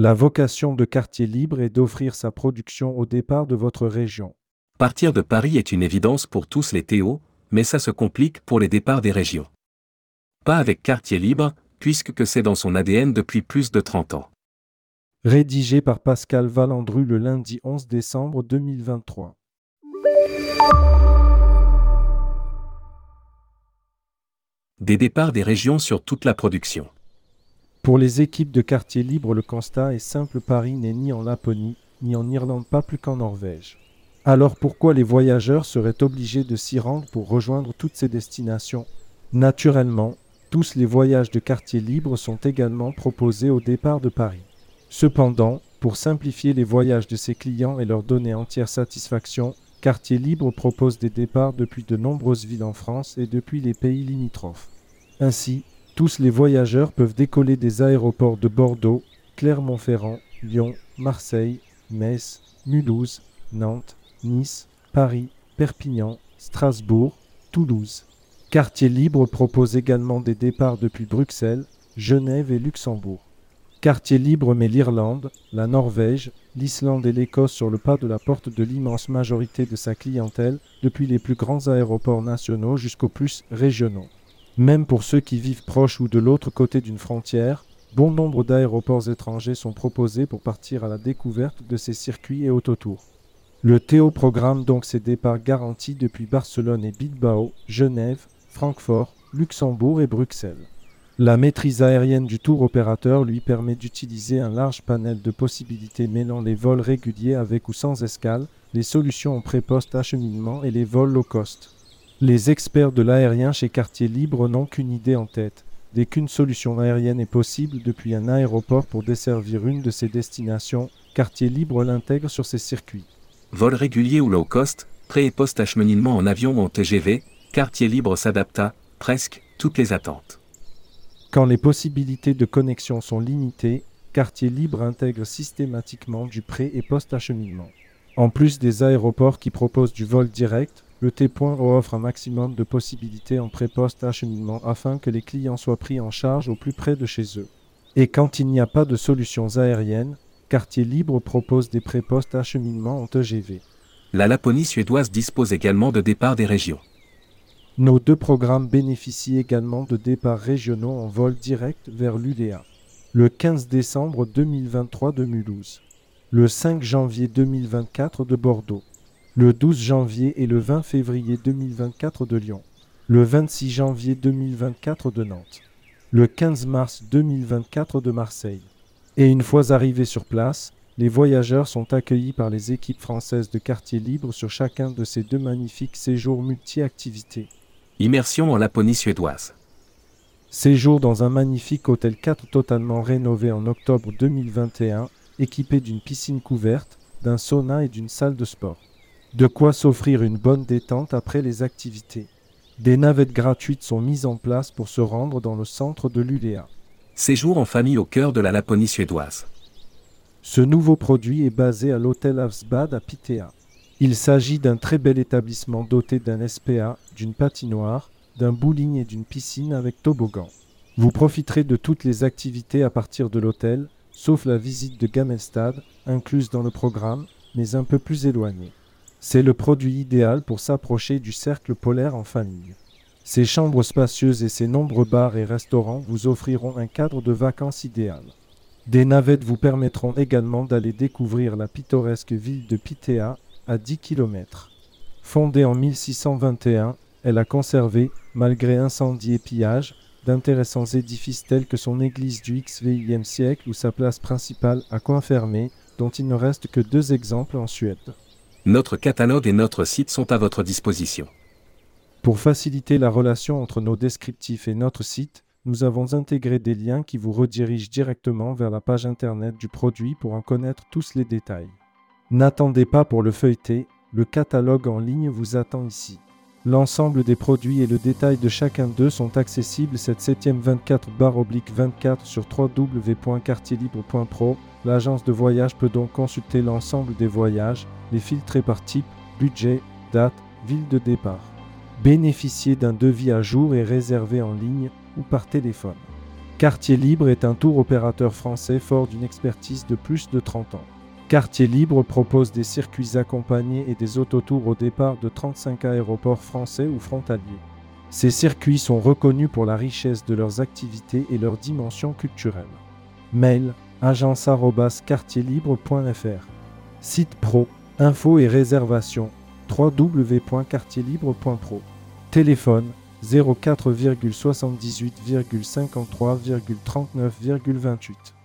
La vocation de Quartier Libre est d'offrir sa production au départ de votre région. Partir de Paris est une évidence pour tous les Théo, mais ça se complique pour les départs des régions. Pas avec Quartier Libre, puisque que c'est dans son ADN depuis plus de 30 ans. Rédigé par Pascal Valandru le lundi 11 décembre 2023. Des départs des régions sur toute la production. Pour les équipes de quartier libre, le constat est simple Paris n'est ni en Laponie, ni en Irlande, pas plus qu'en Norvège. Alors pourquoi les voyageurs seraient obligés de s'y rendre pour rejoindre toutes ces destinations? Naturellement, tous les voyages de quartier libre sont également proposés au départ de Paris. Cependant, pour simplifier les voyages de ses clients et leur donner entière satisfaction, Quartier Libre propose des départs depuis de nombreuses villes en France et depuis les pays limitrophes. Ainsi, tous les voyageurs peuvent décoller des aéroports de Bordeaux, Clermont-Ferrand, Lyon, Marseille, Metz, Mulhouse, Nantes, Nice, Paris, Perpignan, Strasbourg, Toulouse. Quartier Libre propose également des départs depuis Bruxelles, Genève et Luxembourg. Quartier Libre met l'Irlande, la Norvège, l'Islande et l'Écosse sur le pas de la porte de l'immense majorité de sa clientèle, depuis les plus grands aéroports nationaux jusqu'aux plus régionaux. Même pour ceux qui vivent proche ou de l'autre côté d'une frontière, bon nombre d'aéroports étrangers sont proposés pour partir à la découverte de ces circuits et autotours. Le Théo programme donc ses départs garantis depuis Barcelone et Bilbao, Genève, Francfort, Luxembourg et Bruxelles. La maîtrise aérienne du tour opérateur lui permet d'utiliser un large panel de possibilités mêlant les vols réguliers avec ou sans escale, les solutions en pré-poste acheminement et les vols low cost. Les experts de l'aérien chez Quartier Libre n'ont qu'une idée en tête. Dès qu'une solution aérienne est possible depuis un aéroport pour desservir une de ses destinations, Quartier Libre l'intègre sur ses circuits. Vol régulier ou low cost, pré et post acheminement en avion ou en TGV, Quartier Libre s'adapta, presque, toutes les attentes. Quand les possibilités de connexion sont limitées, Quartier Libre intègre systématiquement du pré et post acheminement. En plus des aéroports qui proposent du vol direct, le T-Point offre un maximum de possibilités en pré-poste acheminement afin que les clients soient pris en charge au plus près de chez eux. Et quand il n'y a pas de solutions aériennes, Quartier Libre propose des pré-postes acheminement en TGV. La Laponie suédoise dispose également de départs des régions. Nos deux programmes bénéficient également de départs régionaux en vol direct vers l'UDA. Le 15 décembre 2023 de Mulhouse. Le 5 janvier 2024 de Bordeaux le 12 janvier et le 20 février 2024 de Lyon, le 26 janvier 2024 de Nantes, le 15 mars 2024 de Marseille. Et une fois arrivés sur place, les voyageurs sont accueillis par les équipes françaises de quartier libre sur chacun de ces deux magnifiques séjours multi-activités. Immersion en Laponie suédoise. Séjour dans un magnifique hôtel 4 totalement rénové en octobre 2021, équipé d'une piscine couverte, d'un sauna et d'une salle de sport. De quoi s'offrir une bonne détente après les activités. Des navettes gratuites sont mises en place pour se rendre dans le centre de l'ULEA. Séjour en famille au cœur de la Laponie suédoise. Ce nouveau produit est basé à l'hôtel Havsbad à Pitea. Il s'agit d'un très bel établissement doté d'un SPA, d'une patinoire, d'un bowling et d'une piscine avec toboggan. Vous profiterez de toutes les activités à partir de l'hôtel, sauf la visite de Gamelstad, incluse dans le programme, mais un peu plus éloignée. C'est le produit idéal pour s'approcher du cercle polaire en famille. Ces chambres spacieuses et ses nombreux bars et restaurants vous offriront un cadre de vacances idéal. Des navettes vous permettront également d'aller découvrir la pittoresque ville de Pitea à 10 km. Fondée en 1621, elle a conservé, malgré incendie et pillage, d'intéressants édifices tels que son église du XVIe siècle ou sa place principale à coin fermé, dont il ne reste que deux exemples en Suède. Notre catalogue et notre site sont à votre disposition. Pour faciliter la relation entre nos descriptifs et notre site, nous avons intégré des liens qui vous redirigent directement vers la page internet du produit pour en connaître tous les détails. N'attendez pas pour le feuilleter, le catalogue en ligne vous attend ici. L'ensemble des produits et le détail de chacun d'eux sont accessibles cette 7e 24 24 sur www.quartierlibre.pro. L'agence de voyage peut donc consulter l'ensemble des voyages, les filtrer par type, budget, date, ville de départ. Bénéficiez d'un devis à jour et réservé en ligne ou par téléphone. Quartier Libre est un tour opérateur français fort d'une expertise de plus de 30 ans. Quartier Libre propose des circuits accompagnés et des autotours au départ de 35 aéroports français ou frontaliers. Ces circuits sont reconnus pour la richesse de leurs activités et leur dimension culturelle. Mail agence@quartierlibre.fr Site pro, info et réservation www.quartierlibre.pro Téléphone 04,78,53,39,28